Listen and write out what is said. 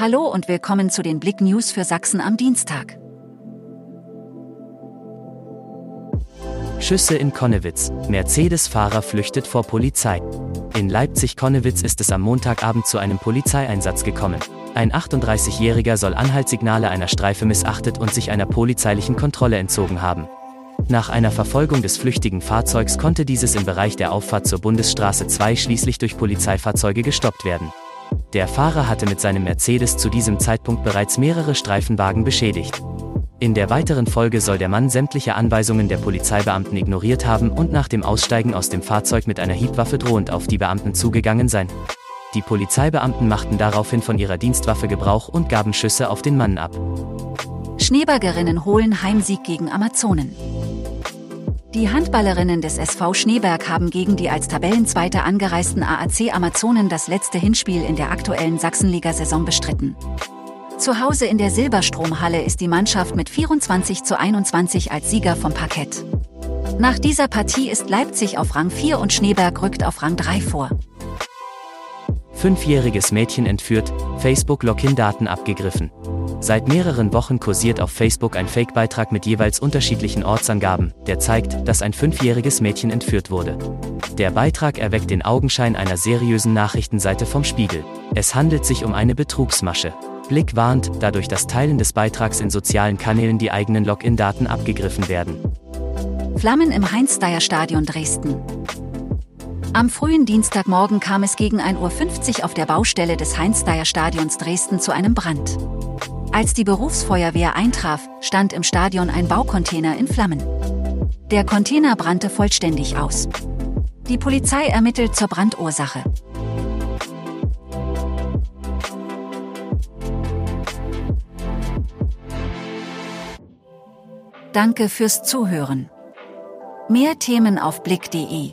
Hallo und willkommen zu den Blick News für Sachsen am Dienstag. Schüsse in Konnewitz. Mercedes-Fahrer flüchtet vor Polizei. In Leipzig-Konnewitz ist es am Montagabend zu einem Polizeieinsatz gekommen. Ein 38-Jähriger soll Anhaltssignale einer Streife missachtet und sich einer polizeilichen Kontrolle entzogen haben. Nach einer Verfolgung des flüchtigen Fahrzeugs konnte dieses im Bereich der Auffahrt zur Bundesstraße 2 schließlich durch Polizeifahrzeuge gestoppt werden. Der Fahrer hatte mit seinem Mercedes zu diesem Zeitpunkt bereits mehrere Streifenwagen beschädigt. In der weiteren Folge soll der Mann sämtliche Anweisungen der Polizeibeamten ignoriert haben und nach dem Aussteigen aus dem Fahrzeug mit einer Hiebwaffe drohend auf die Beamten zugegangen sein. Die Polizeibeamten machten daraufhin von ihrer Dienstwaffe Gebrauch und gaben Schüsse auf den Mann ab. Schneebergerinnen holen Heimsieg gegen Amazonen. Die Handballerinnen des SV Schneeberg haben gegen die als Tabellenzweite angereisten AAC Amazonen das letzte Hinspiel in der aktuellen Sachsenliga-Saison bestritten. Zu Hause in der Silberstromhalle ist die Mannschaft mit 24 zu 21 als Sieger vom Parkett. Nach dieser Partie ist Leipzig auf Rang 4 und Schneeberg rückt auf Rang 3 vor. Fünfjähriges Mädchen entführt, Facebook-Login-Daten abgegriffen. Seit mehreren Wochen kursiert auf Facebook ein Fake-Beitrag mit jeweils unterschiedlichen Ortsangaben, der zeigt, dass ein fünfjähriges Mädchen entführt wurde. Der Beitrag erweckt den Augenschein einer seriösen Nachrichtenseite vom Spiegel. Es handelt sich um eine Betrugsmasche. Blick warnt, da durch das Teilen des Beitrags in sozialen Kanälen die eigenen Login-Daten abgegriffen werden. Flammen im Heinz-Dyer-Stadion Dresden. Am frühen Dienstagmorgen kam es gegen 1.50 Uhr auf der Baustelle des Heinz-Dyer-Stadions Dresden zu einem Brand. Als die Berufsfeuerwehr eintraf, stand im Stadion ein Baucontainer in Flammen. Der Container brannte vollständig aus. Die Polizei ermittelt zur Brandursache. Danke fürs Zuhören. Mehr Themen auf blick.de